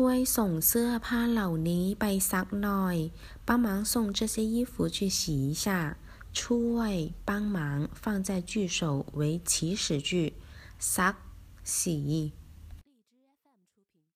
ช่วยส่งเสื้อผ้าเหล่านี้ไปซักหน่อย帮忙送这些衣服去洗一下ช่วย帮忙放在句首为祈使句ซัก洗